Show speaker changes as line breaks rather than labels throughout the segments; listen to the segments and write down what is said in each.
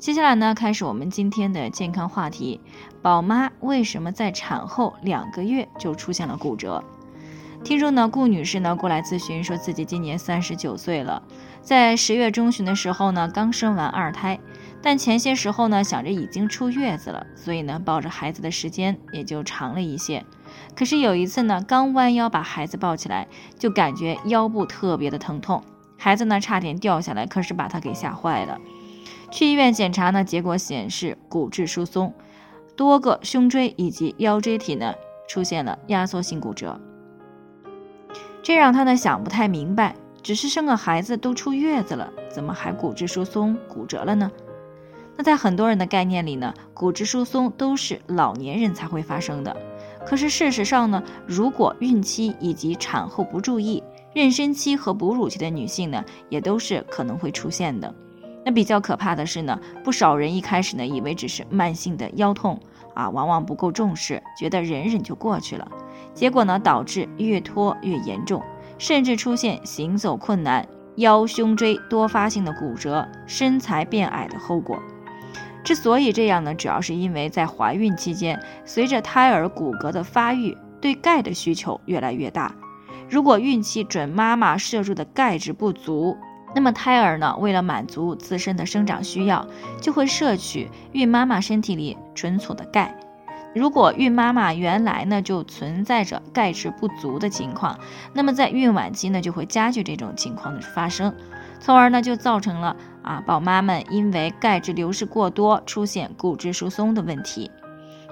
接下来呢，开始我们今天的健康话题：宝妈为什么在产后两个月就出现了骨折？听众呢，顾女士呢过来咨询，说自己今年三十九岁了，在十月中旬的时候呢，刚生完二胎，但前些时候呢，想着已经出月子了，所以呢，抱着孩子的时间也就长了一些。可是有一次呢，刚弯腰把孩子抱起来，就感觉腰部特别的疼痛，孩子呢差点掉下来，可是把她给吓坏了。去医院检查呢，结果显示骨质疏松，多个胸椎以及腰椎体呢出现了压缩性骨折，这让他呢想不太明白，只是生个孩子都出月子了，怎么还骨质疏松骨折了呢？那在很多人的概念里呢，骨质疏松都是老年人才会发生的，可是事实上呢，如果孕期以及产后不注意，妊娠期和哺乳期的女性呢，也都是可能会出现的。那比较可怕的是呢，不少人一开始呢以为只是慢性的腰痛啊，往往不够重视，觉得忍忍就过去了，结果呢导致越拖越严重，甚至出现行走困难、腰胸椎多发性的骨折、身材变矮的后果。之所以这样呢，主要是因为在怀孕期间，随着胎儿骨骼的发育，对钙的需求越来越大，如果孕期准妈妈摄入的钙质不足。那么胎儿呢，为了满足自身的生长需要，就会摄取孕妈妈身体里存储的钙。如果孕妈妈原来呢就存在着钙质不足的情况，那么在孕晚期呢就会加剧这种情况的发生，从而呢就造成了啊宝妈们因为钙质流失过多，出现骨质疏松的问题。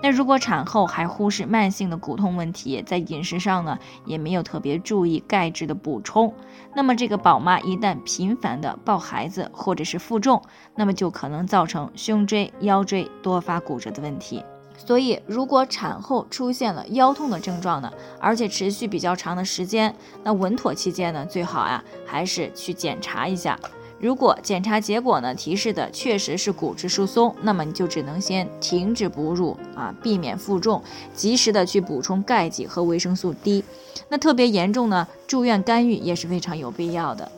那如果产后还忽视慢性的骨痛问题，在饮食上呢也没有特别注意钙质的补充，那么这个宝妈一旦频繁的抱孩子或者是负重，那么就可能造成胸椎、腰椎多发骨折的问题。所以，如果产后出现了腰痛的症状呢，而且持续比较长的时间，那稳妥期间呢，最好呀还是去检查一下。如果检查结果呢提示的确实是骨质疏松，那么你就只能先停止哺乳啊，避免负重，及时的去补充钙剂和维生素 D。那特别严重呢，住院干预也是非常有必要的。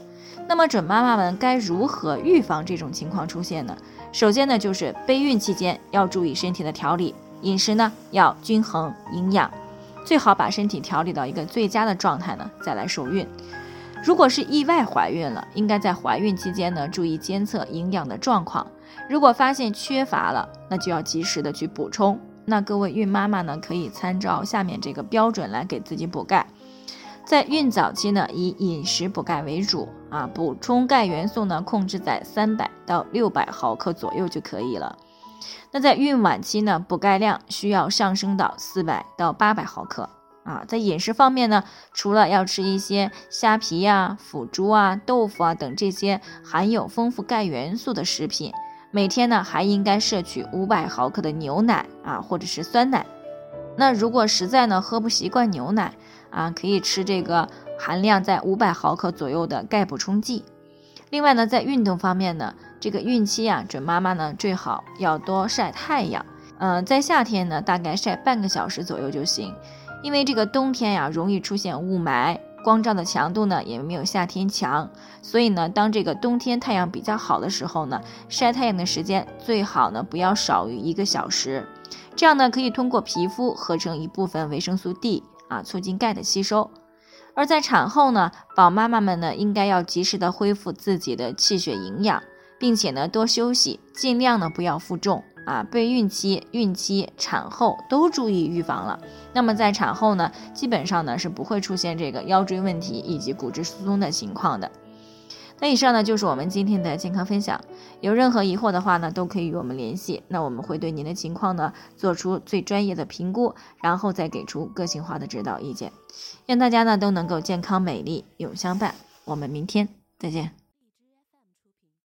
那么准妈妈们该如何预防这种情况出现呢？首先呢，就是备孕期间要注意身体的调理，饮食呢要均衡营养，最好把身体调理到一个最佳的状态呢，再来受孕。如果是意外怀孕了，应该在怀孕期间呢注意监测营养的状况。如果发现缺乏了，那就要及时的去补充。那各位孕妈妈呢，可以参照下面这个标准来给自己补钙。在孕早期呢，以饮食补钙为主啊，补充钙元素呢控制在三百到六百毫克左右就可以了。那在孕晚期呢，补钙量需要上升到四百到八百毫克。啊，在饮食方面呢，除了要吃一些虾皮呀、腐竹啊、豆腐啊等这些含有丰富钙元素的食品，每天呢还应该摄取五百毫克的牛奶啊，或者是酸奶。那如果实在呢喝不习惯牛奶啊，可以吃这个含量在五百毫克左右的钙补充剂。另外呢，在运动方面呢，这个孕期啊，准妈妈呢最好要多晒太阳。嗯，在夏天呢，大概晒半个小时左右就行。因为这个冬天呀，容易出现雾霾，光照的强度呢也没有夏天强，所以呢，当这个冬天太阳比较好的时候呢，晒太阳的时间最好呢不要少于一个小时，这样呢可以通过皮肤合成一部分维生素 D 啊，促进钙的吸收。而在产后呢，宝妈妈们呢应该要及时的恢复自己的气血营养，并且呢多休息，尽量呢不要负重。啊，备孕期、孕期、产后都注意预防了。那么在产后呢，基本上呢是不会出现这个腰椎问题以及骨质疏松的情况的。那以上呢就是我们今天的健康分享。有任何疑惑的话呢，都可以与我们联系。那我们会对您的情况呢做出最专业的评估，然后再给出个性化的指导意见，愿大家呢都能够健康美丽永相伴。我们明天再见。